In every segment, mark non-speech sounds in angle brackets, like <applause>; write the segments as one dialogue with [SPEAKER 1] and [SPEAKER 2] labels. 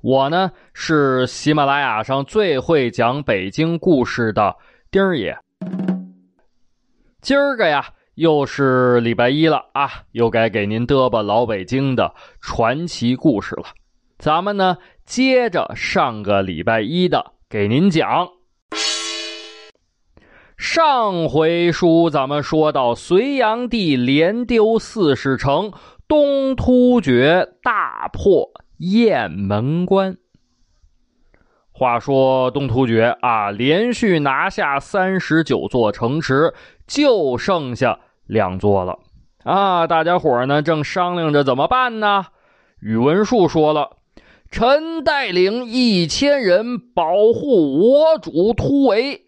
[SPEAKER 1] 我呢是喜马拉雅上最会讲北京故事的丁儿爷。今儿个呀。又是礼拜一了啊，又该给您嘚吧老北京的传奇故事了。咱们呢，接着上个礼拜一的给您讲。上回书咱们说到隋炀帝连丢四十城，东突厥大破雁门关。话说东突厥啊，连续拿下三十九座城池，就剩下。两座了，啊！大家伙呢正商量着怎么办呢？宇文述说了：“臣带领一千人保护我主突围。”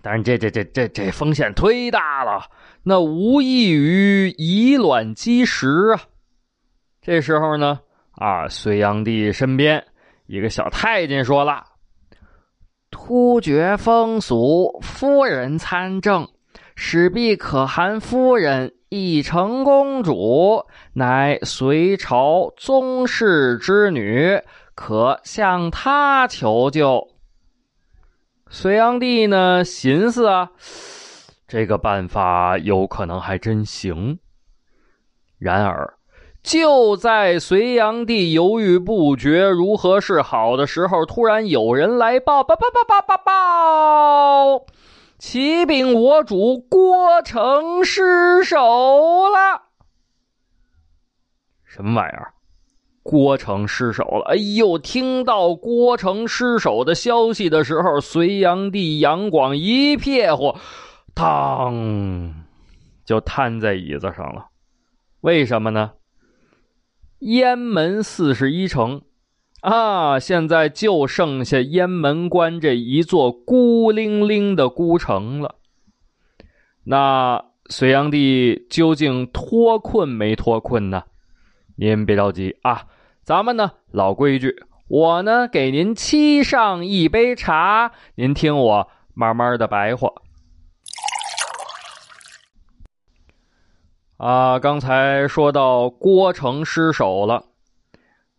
[SPEAKER 1] 但是这这这这这风险忒大了，那无异于以卵击石啊！这时候呢，啊，隋炀帝身边一个小太监说了：“突厥风俗，夫人参政。”使必可汗夫人义成公主，乃隋朝宗室之女，可向她求救。隋炀帝呢，寻思啊，这个办法有可能还真行。然而，就在隋炀帝犹豫不决如何是好的时候，突然有人来报：报报报报报报！启禀我主，郭城失守了。什么玩意儿？郭城失守了！哎呦，听到郭城失守的消息的时候，隋炀帝杨广一撇火，当就瘫在椅子上了。为什么呢？雁门四十一城。啊！现在就剩下雁门关这一座孤零零的孤城了。那隋炀帝究竟脱困没脱困呢？您别着急啊，咱们呢老规矩，我呢给您沏上一杯茶，您听我慢慢的白话。啊，刚才说到郭城失守了。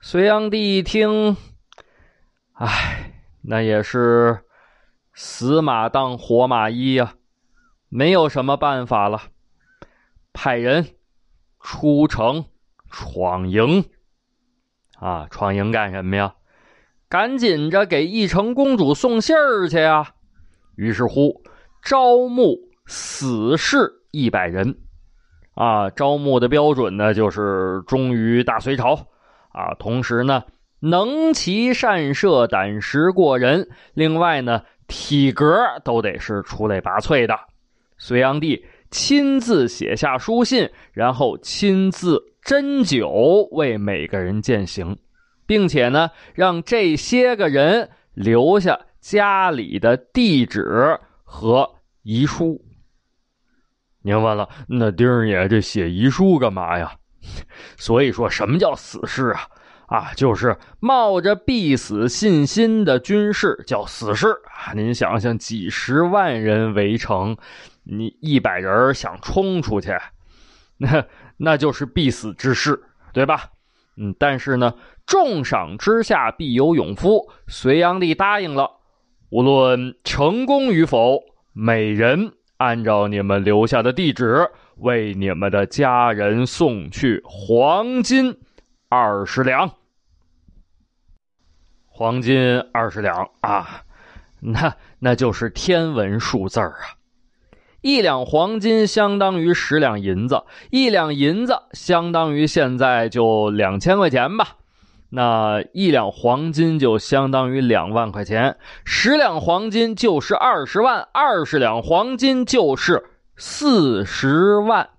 [SPEAKER 1] 隋炀帝一听，唉，那也是死马当活马医呀，没有什么办法了，派人出城闯营。啊，闯营干什么呀？赶紧着给义成公主送信儿去呀！于是乎，招募死士一百人。啊，招募的标准呢，就是忠于大隋朝。啊，同时呢，能骑善射，胆识过人。另外呢，体格都得是出类拔萃的。隋炀帝亲自写下书信，然后亲自斟酒为每个人践行，并且呢，让这些个人留下家里的地址和遗书。您问了，那丁爷这写遗书干嘛呀？<laughs> 所以说什么叫死士啊？啊，就是冒着必死信心的军士叫死士啊！您想想，几十万人围城，你一百人想冲出去，那那就是必死之事，对吧？嗯，但是呢，重赏之下必有勇夫。隋炀帝答应了，无论成功与否，每人按照你们留下的地址。为你们的家人送去黄金二十两，黄金二十两啊，那那就是天文数字啊！一两黄金相当于十两银子，一两银子相当于现在就两千块钱吧。那一两黄金就相当于两万块钱，十两黄金就是二十万，二十两黄金就是。四十万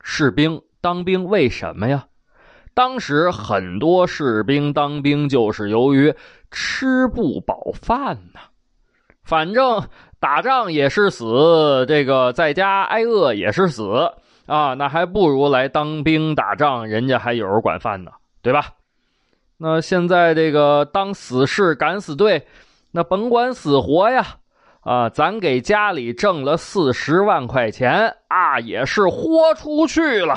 [SPEAKER 1] 士兵当兵为什么呀？当时很多士兵当兵就是由于吃不饱饭呐，反正打仗也是死，这个在家挨饿也是死啊，那还不如来当兵打仗，人家还有人管饭呢，对吧？那现在这个当死士敢死队，那甭管死活呀，啊，咱给家里挣了四十万块钱啊，也是豁出去了。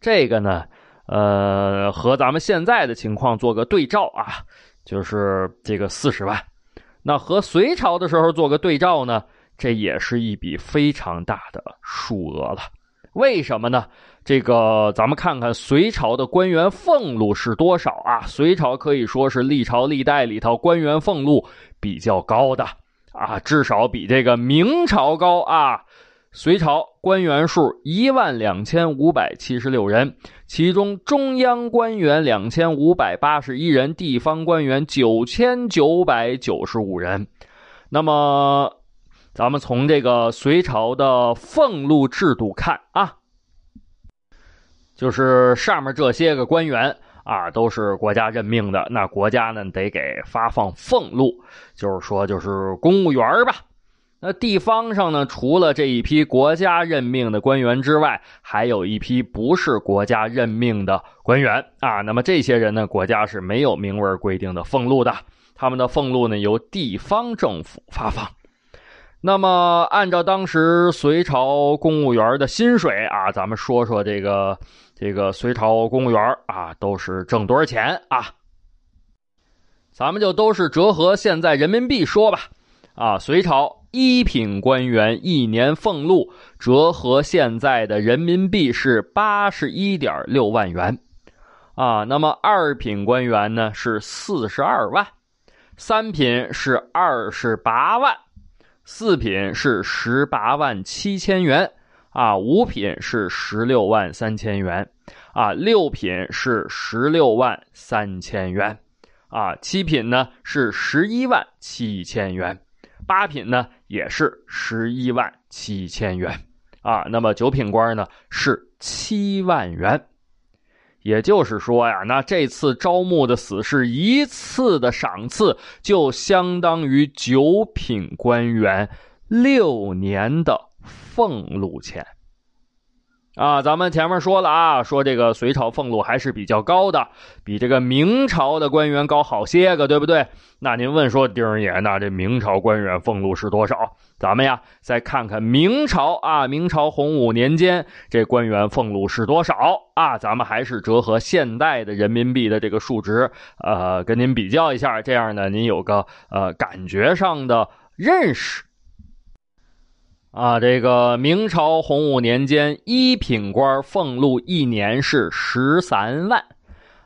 [SPEAKER 1] 这个呢？呃，和咱们现在的情况做个对照啊，就是这个四十万，那和隋朝的时候做个对照呢，这也是一笔非常大的数额了。为什么呢？这个咱们看看隋朝的官员俸禄是多少啊？隋朝可以说是历朝历代里头官员俸禄比较高的啊，至少比这个明朝高啊。隋朝官员数一万两千五百七十六人，其中中央官员两千五百八十一人，地方官员九千九百九十五人。那么，咱们从这个隋朝的俸禄制度看啊，就是上面这些个官员啊，都是国家任命的，那国家呢得给发放俸禄，就是说就是公务员吧。那地方上呢，除了这一批国家任命的官员之外，还有一批不是国家任命的官员啊。那么这些人呢，国家是没有明文规定的俸禄的，他们的俸禄呢由地方政府发放。那么按照当时隋朝公务员的薪水啊，咱们说说这个这个隋朝公务员啊，都是挣多少钱啊？咱们就都是折合现在人民币说吧。啊，隋朝。一品官员一年俸禄折合现在的人民币是八十一点六万元，啊，那么二品官员呢是四十二万，三品是二十八万，四品是十八万七千元，啊，五品是十六万三千元，啊，六品是十六万三千元，啊，七品呢是十一万七千元。八品呢也是十一万七千元，啊，那么九品官呢是七万元，也就是说呀，那这次招募的死士一次的赏赐就相当于九品官员六年的俸禄钱。啊，咱们前面说了啊，说这个隋朝俸禄还是比较高的，比这个明朝的官员高好些个，对不对？那您问说，丁爷，那这明朝官员俸禄是多少？咱们呀，再看看明朝啊，明朝洪武年间这官员俸禄是多少啊？咱们还是折合现代的人民币的这个数值，呃，跟您比较一下，这样呢，您有个呃感觉上的认识。啊，这个明朝洪武年间，一品官俸禄一年是十三万，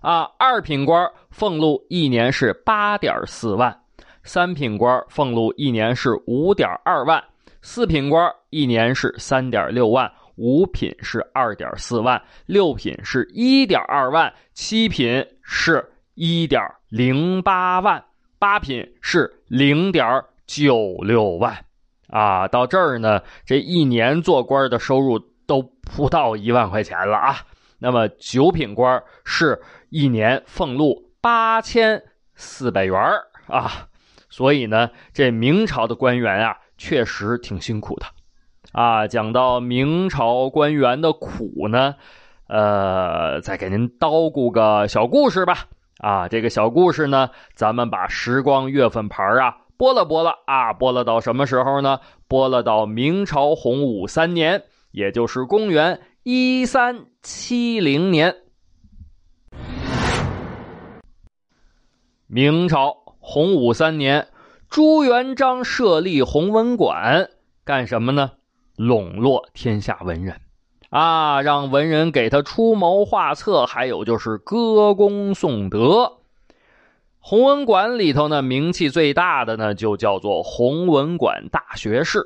[SPEAKER 1] 啊，二品官俸禄一年是八点四万，三品官俸禄一年是五点二万，四品官一年是三点六万，五品是二点四万，六品是一点二万，七品是一点零八万，八品是零点九六万。啊，到这儿呢，这一年做官的收入都不到一万块钱了啊。那么九品官是一年俸禄八千四百元啊。所以呢，这明朝的官员啊，确实挺辛苦的啊。讲到明朝官员的苦呢，呃，再给您叨咕个小故事吧。啊，这个小故事呢，咱们把时光月份牌啊。拨了拨了啊，拨了到什么时候呢？拨了到明朝洪武三年，也就是公元一三七零年。明朝洪武三年，朱元璋设立弘文馆，干什么呢？笼络天下文人，啊，让文人给他出谋划策，还有就是歌功颂德。弘文馆里头呢，名气最大的呢，就叫做弘文馆大学士，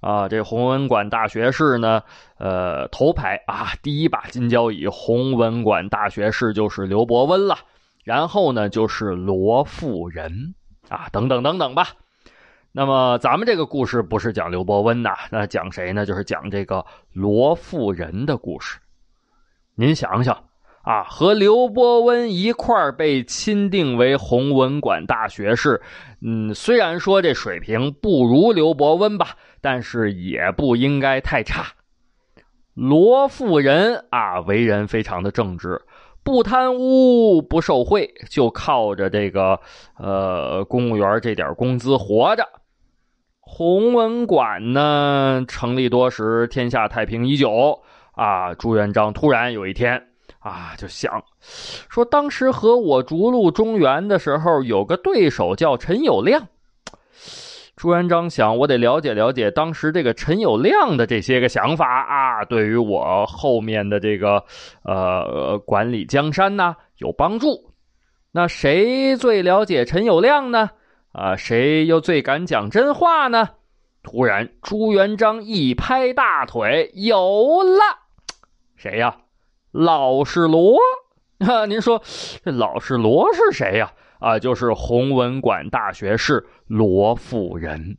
[SPEAKER 1] 啊，这弘文馆大学士呢，呃，头牌啊，第一把金交椅弘文馆大学士就是刘伯温了，然后呢就是罗富仁啊，等等等等吧。那么咱们这个故事不是讲刘伯温呐，那讲谁呢？就是讲这个罗富仁的故事。您想想。啊，和刘伯温一块儿被钦定为弘文馆大学士。嗯，虽然说这水平不如刘伯温吧，但是也不应该太差。罗富人啊，为人非常的正直。不贪污，不受贿，就靠着这个呃公务员这点工资活着。弘文馆呢成立多时，天下太平已久啊。朱元璋突然有一天啊，就想说，当时和我逐鹿中原的时候，有个对手叫陈友谅。朱元璋想，我得了解了解当时这个陈友谅的这些个想法啊，对于我后面的这个呃管理江山呢有帮助。那谁最了解陈友谅呢？啊，谁又最敢讲真话呢？突然，朱元璋一拍大腿，有了，谁呀？老实罗 <laughs> 啊！您说这老实罗是谁呀？啊，就是弘文馆大学士罗富人。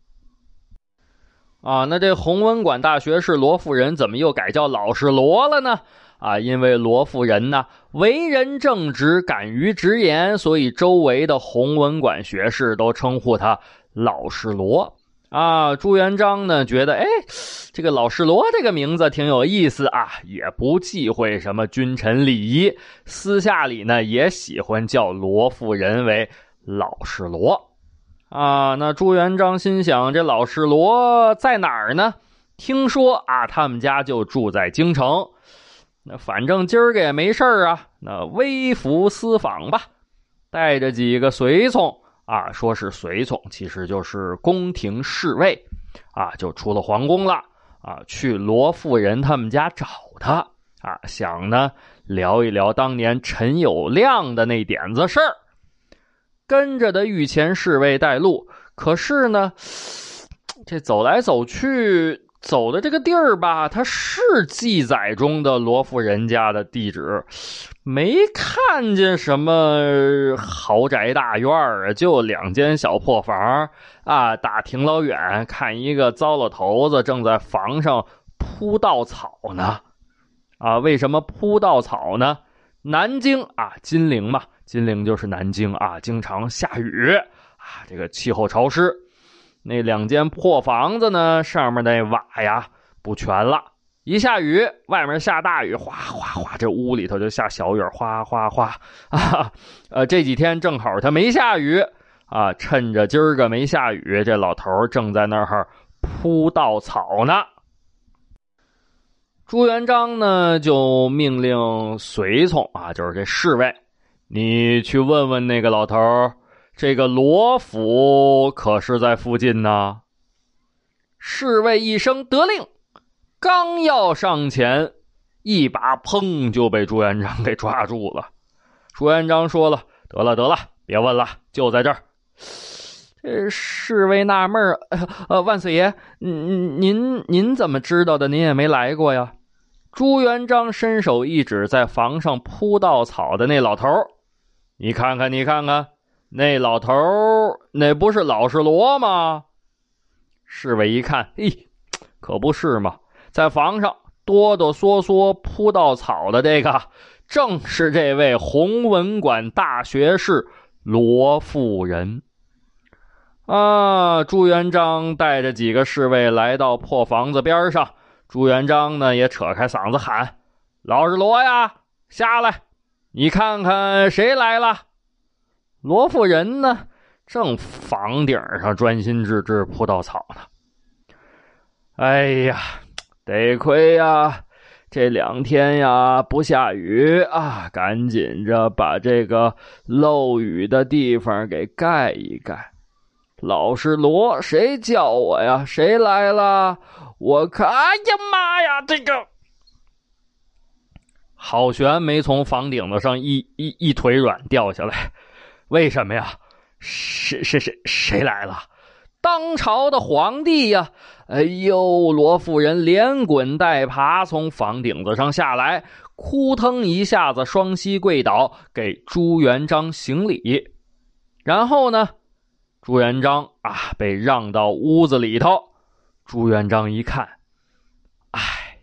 [SPEAKER 1] 啊，那这弘文馆大学士罗富人怎么又改叫老实罗了呢？啊，因为罗富人呢为人正直，敢于直言，所以周围的弘文馆学士都称呼他老实罗。啊，朱元璋呢觉得，哎，这个老实罗这个名字挺有意思啊，也不忌讳什么君臣礼仪，私下里呢也喜欢叫罗夫人为老实罗。啊，那朱元璋心想，这老实罗在哪儿呢？听说啊，他们家就住在京城。那反正今儿个也没事啊，那微服私访吧，带着几个随从。啊，说是随从，其实就是宫廷侍卫，啊，就出了皇宫了，啊，去罗富人他们家找他，啊，想呢聊一聊当年陈友谅的那点子事儿，跟着的御前侍卫带路，可是呢，<sniffs> 这走来走去。走的这个地儿吧，它是记载中的罗富人家的地址，没看见什么豪宅大院啊，就两间小破房啊。打挺老远，看一个糟老头子正在房上铺稻草呢。啊，为什么铺稻草呢？南京啊，金陵嘛，金陵就是南京啊，经常下雨啊，这个气候潮湿。那两间破房子呢？上面那瓦呀不全了，一下雨，外面下大雨，哗哗哗，这屋里头就下小雨，哗哗哗啊！呃，这几天正好他没下雨啊，趁着今儿个没下雨，这老头正在那儿铺稻草呢。朱元璋呢就命令随从啊，就是这侍卫，你去问问那个老头这个罗府可是在附近呢。侍卫一声得令，刚要上前，一把砰就被朱元璋给抓住了。朱元璋说了：“得了，得了，别问了，就在这儿。”这侍卫纳闷儿：“呃，万岁爷，您您您怎么知道的？您也没来过呀。”朱元璋伸手一指在房上铺稻草的那老头你看看，你看看。”那老头那不是老实罗吗？侍卫一看，嘿，可不是嘛，在房上哆哆嗦嗦铺稻草的这个，正是这位弘文馆大学士罗富人。啊！朱元璋带着几个侍卫来到破房子边上，朱元璋呢也扯开嗓子喊：“老实罗呀，下来！你看看谁来了。”罗富人呢，正房顶上专心致志铺稻草呢。哎呀，得亏呀，这两天呀不下雨啊，赶紧着把这个漏雨的地方给盖一盖。老是罗，谁叫我呀？谁来了？我看，哎呀妈呀，这个郝玄没从房顶子上一一一腿软掉下来。为什么呀？谁谁谁谁来了？当朝的皇帝呀！哎呦，罗夫人连滚带爬从房顶子上下来，扑腾一下子双膝跪倒，给朱元璋行礼。然后呢，朱元璋啊被让到屋子里头。朱元璋一看，哎，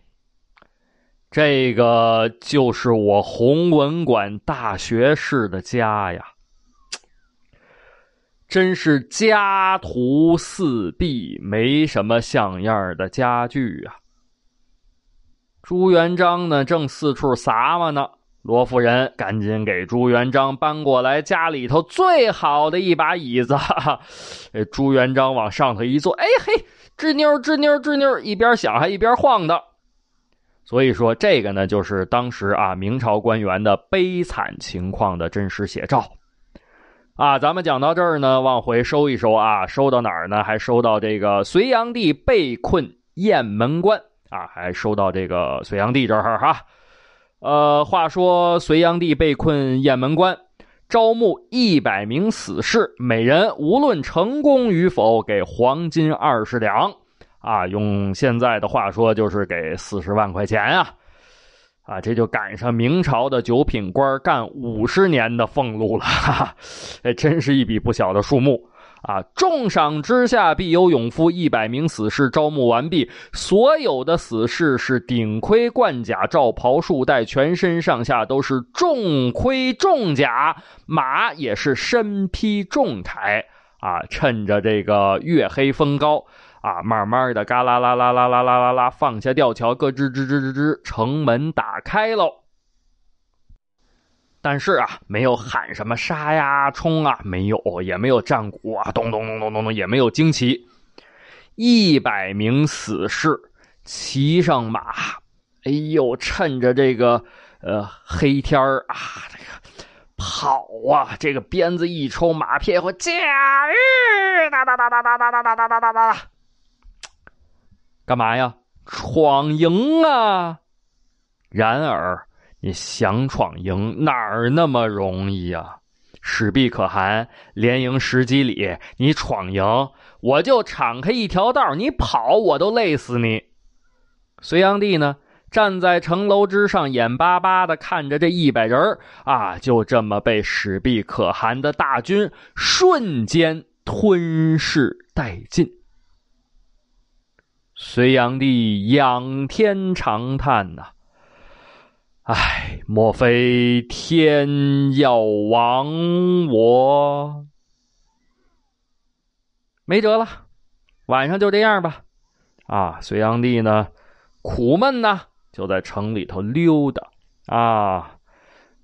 [SPEAKER 1] 这个就是我弘文馆大学士的家呀，真是家徒四壁，没什么像样的家具啊。朱元璋呢，正四处撒嘛呢。罗夫人赶紧给朱元璋搬过来家里头最好的一把椅子。朱元璋往上头一坐，哎嘿，吱扭吱扭吱扭，一边响还一边晃的。所以说，这个呢，就是当时啊明朝官员的悲惨情况的真实写照。啊，咱们讲到这儿呢，往回收一收啊，收到哪儿呢？还收到这个隋炀帝被困雁门关啊，还收到这个隋炀帝这儿哈。呃，话说隋炀帝被困雁门关，招募一百名死士，每人无论成功与否，给黄金二十两。啊，用现在的话说，就是给四十万块钱啊！啊，这就赶上明朝的九品官干五十年的俸禄了，哈哈，哎，真是一笔不小的数目啊！重赏之下必有勇夫，一百名死士招募完毕，所有的死士是顶盔贯甲、罩袍束带，全身上下都是重盔重甲，马也是身披重铠啊！趁着这个月黑风高。啊，慢慢的，嘎啦啦啦啦啦啦啦啦，放下吊桥，咯吱吱吱吱吱，城门打开喽。但是啊，没有喊什么杀呀、冲啊，没有，也没有战鼓啊，咚咚咚咚咚咚，也没有旌旗。一百名死士骑上马，哎呦，趁着这个呃黑天儿啊，这个跑啊，这个鞭子一抽，马屁股驾驭，哒哒哒哒哒哒哒哒哒哒哒。干嘛呀？闯营啊！然而，你想闯营哪儿那么容易呀？史毕可汗连营十几里，你闯营，我就敞开一条道，你跑我都累死你。隋炀帝呢，站在城楼之上，眼巴巴的看着这一百人啊，就这么被史毕可汗的大军瞬间吞噬殆尽。隋炀帝仰天长叹呐：“唉，莫非天要亡我？没辙了，晚上就这样吧。”啊，隋炀帝呢，苦闷呐，就在城里头溜达啊。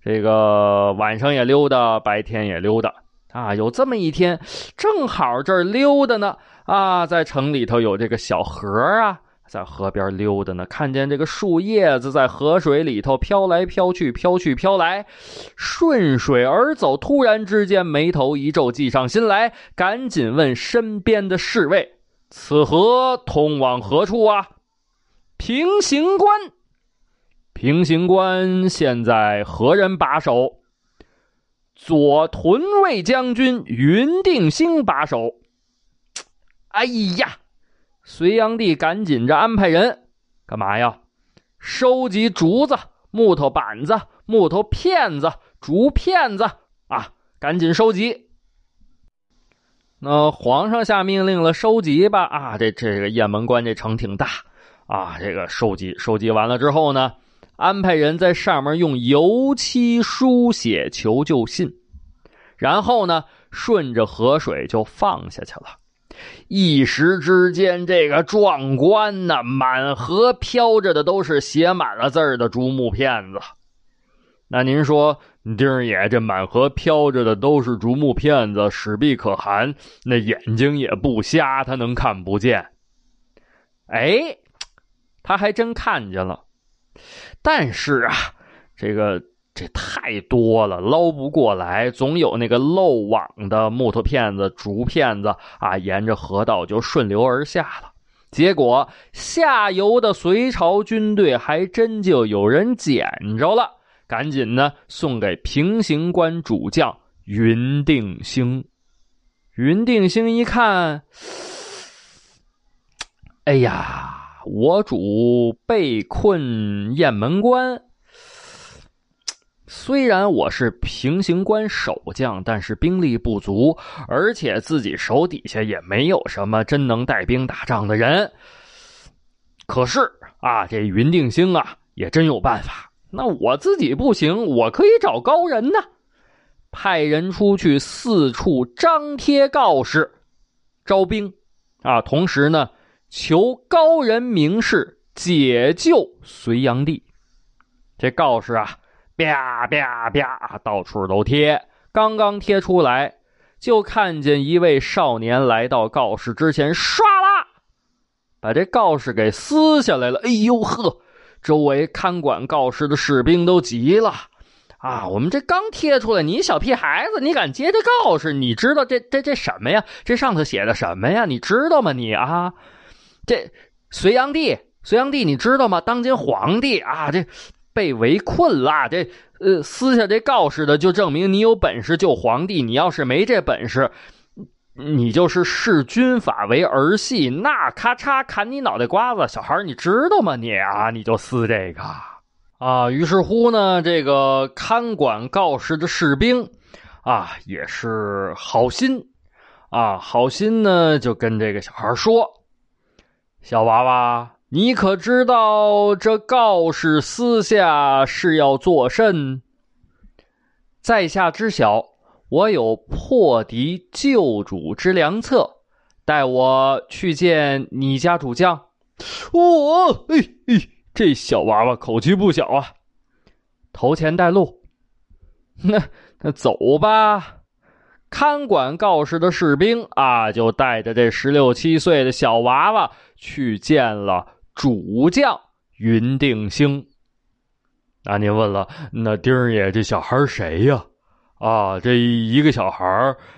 [SPEAKER 1] 这个晚上也溜达，白天也溜达啊。有这么一天，正好这儿溜达呢。啊，在城里头有这个小河啊，在河边溜达呢，看见这个树叶子在河水里头飘来飘去，飘去飘来，顺水而走。突然之间，眉头一皱，计上心来，赶紧问身边的侍卫：“此河通往何处啊？”平型关。平型关现在何人把守？左屯卫将军云定兴把守。哎呀！隋炀帝赶紧着安排人，干嘛呀？收集竹子、木头板子、木头片子、竹片子啊！赶紧收集。那皇上下命令了，收集吧！啊，这这个雁门关这城挺大啊，这个收集收集完了之后呢，安排人在上面用油漆书写求救信，然后呢，顺着河水就放下去了。一时之间，这个壮观呐！满河飘着的都是写满了字的竹木片子。那您说，丁儿爷这满河飘着的都是竹木片子，史毕可汗那眼睛也不瞎，他能看不见？哎，他还真看见了。但是啊，这个。这太多了，捞不过来，总有那个漏网的木头片子、竹片子啊，沿着河道就顺流而下了。结果下游的隋朝军队还真就有人捡着了，赶紧呢送给平型关主将云定兴。云定兴一看，哎呀，我主被困雁门关。虽然我是平型关守将，但是兵力不足，而且自己手底下也没有什么真能带兵打仗的人。可是啊，这云定兴啊，也真有办法。那我自己不行，我可以找高人呢。派人出去四处张贴告示，招兵啊，同时呢，求高人名士解救隋炀帝。这告示啊，啪啪啪，到处都贴。刚刚贴出来，就看见一位少年来到告示之前，唰啦，把这告示给撕下来了。哎呦呵！周围看管告示的士兵都急了。啊，我们这刚贴出来，你小屁孩子，你敢接这告示？你知道这这这什么呀？这上头写的什么呀？你知道吗？你啊，这隋炀帝，隋炀帝，你知道吗？当今皇帝啊，这被围困了。这呃，撕下这告示的，就证明你有本事救皇帝。你要是没这本事，你就是视军法为儿戏，那咔嚓砍你脑袋瓜子。小孩你知道吗？你啊，你就撕这个。啊，于是乎呢，这个看管告示的士兵，啊，也是好心，啊，好心呢，就跟这个小孩说：“小娃娃，你可知道这告示私下是要作甚？在下知晓，我有破敌救主之良策，带我去见你家主将。”我，哎哎。这小娃娃口气不小啊！头前带路，<laughs> 那那走吧。看管告示的士兵啊，就带着这十六七岁的小娃娃去见了主将云定兴。那您问了，那丁儿爷这小孩谁呀？啊，这一个小孩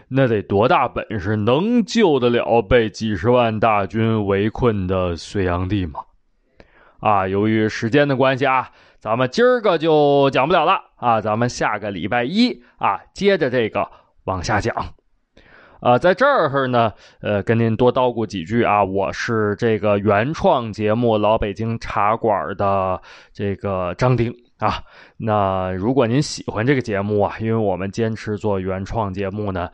[SPEAKER 1] 那得多大本事，能救得了被几十万大军围困的隋炀帝吗？啊，由于时间的关系啊，咱们今儿个就讲不了了啊，咱们下个礼拜一啊，接着这个往下讲。啊，在这儿呢，呃，跟您多叨咕几句啊，我是这个原创节目《老北京茶馆》的这个张丁啊。那如果您喜欢这个节目啊，因为我们坚持做原创节目呢，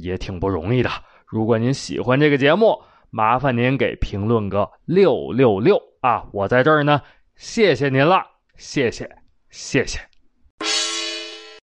[SPEAKER 1] 也挺不容易的。如果您喜欢这个节目，麻烦您给评论个六六六。啊，我在这儿呢，谢谢您了，谢谢，谢谢。